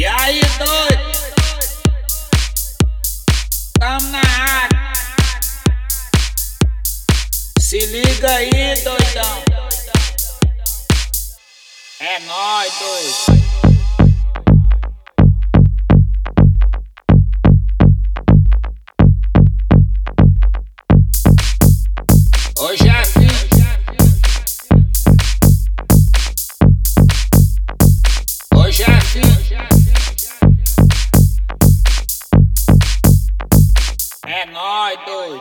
E aí, doido? Tamo na área. Se liga aí, doidão. É nóis, doido. Hoje é assim. Hoje é assim. Ngồi tôi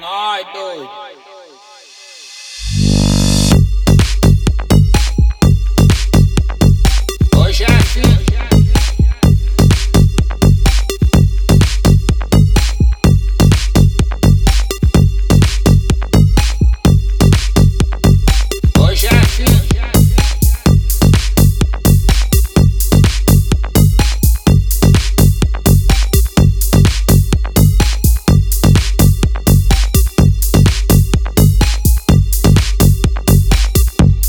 night, dude.